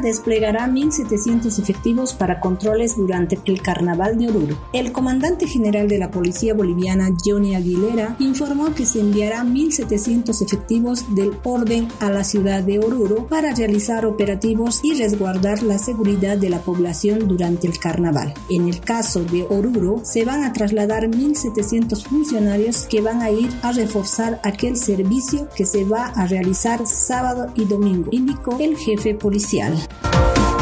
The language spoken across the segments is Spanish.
desplegará 1.700 efectivos para controles durante el Carnaval de Oruro. El comandante general de la Policía Boliviana, Johnny Aguilera, informó que se enviará 1.700 efectivos del orden a la ciudad de Oruro para realizar operativos y resguardar la seguridad de la población durante el carnaval. En el caso de Oruro, se van a trasladar 1.700 funcionarios que van a ir a reforzar aquel servicio que se va a realizar sábado y domingo, indicó el jefe policial. Bye.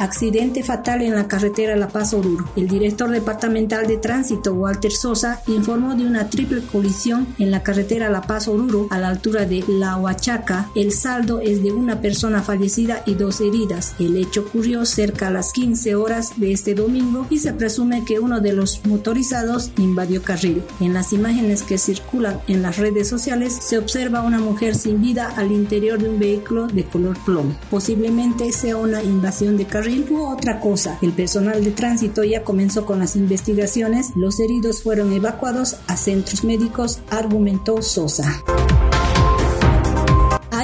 Accidente fatal en la carretera La Paz-Oruro. El director departamental de tránsito, Walter Sosa, informó de una triple colisión en la carretera La Paz-Oruro a la altura de La Huachaca. El saldo es de una persona fallecida y dos heridas. El hecho ocurrió cerca a las 15 horas de este domingo y se presume que uno de los motorizados invadió carril. En las imágenes que circulan en las redes sociales se observa una mujer sin vida al interior de un vehículo de color plomo. Posiblemente sea una invasión de carril u otra cosa. El personal de tránsito ya comenzó con las investigaciones. Los heridos fueron evacuados a centros médicos, argumentó Sosa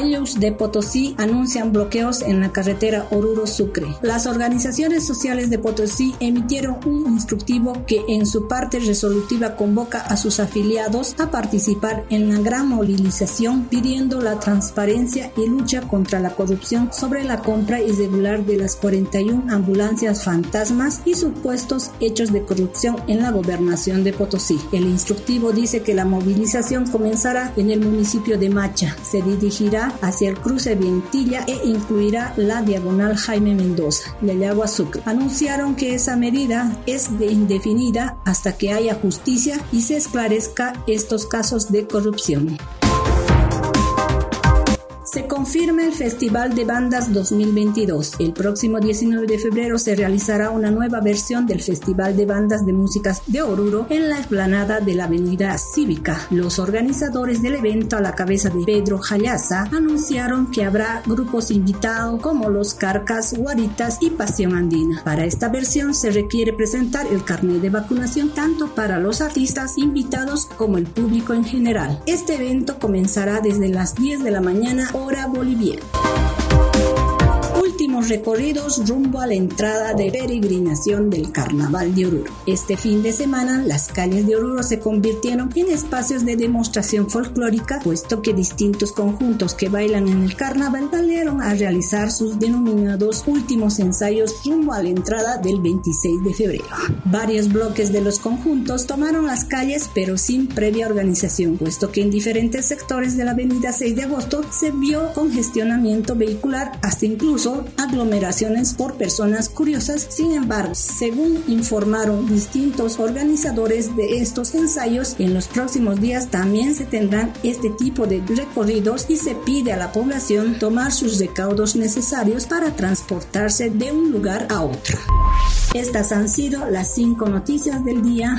de Potosí anuncian bloqueos en la carretera Oruro-Sucre. Las organizaciones sociales de Potosí emitieron un instructivo que en su parte resolutiva convoca a sus afiliados a participar en la gran movilización pidiendo la transparencia y lucha contra la corrupción sobre la compra irregular de las 41 ambulancias fantasmas y supuestos hechos de corrupción en la gobernación de Potosí. El instructivo dice que la movilización comenzará en el municipio de Macha. Se dirigirá hacia el cruce Vientilla e incluirá la diagonal Jaime Mendoza, de Agua Sucre. Anunciaron que esa medida es de indefinida hasta que haya justicia y se esclarezca estos casos de corrupción. Confirma el Festival de Bandas 2022. El próximo 19 de febrero se realizará una nueva versión del Festival de Bandas de Músicas de Oruro en la explanada de la Avenida Cívica. Los organizadores del evento, a la cabeza de Pedro Jayaza, anunciaron que habrá grupos invitados como Los Carcas, Guaritas y Pasión Andina. Para esta versión se requiere presentar el carnet de vacunación tanto para los artistas invitados como el público en general. Este evento comenzará desde las 10 de la mañana hora 玻璃笔 boliviana recorridos rumbo a la entrada de peregrinación del Carnaval de Oruro. Este fin de semana, las calles de Oruro se convirtieron en espacios de demostración folclórica, puesto que distintos conjuntos que bailan en el carnaval salieron a realizar sus denominados últimos ensayos rumbo a la entrada del 26 de febrero. Varios bloques de los conjuntos tomaron las calles, pero sin previa organización, puesto que en diferentes sectores de la avenida 6 de agosto se vio congestionamiento vehicular hasta incluso aglomeraciones por personas curiosas. Sin embargo, según informaron distintos organizadores de estos ensayos, en los próximos días también se tendrán este tipo de recorridos y se pide a la población tomar sus recaudos necesarios para transportarse de un lugar a otro. Estas han sido las cinco noticias del día.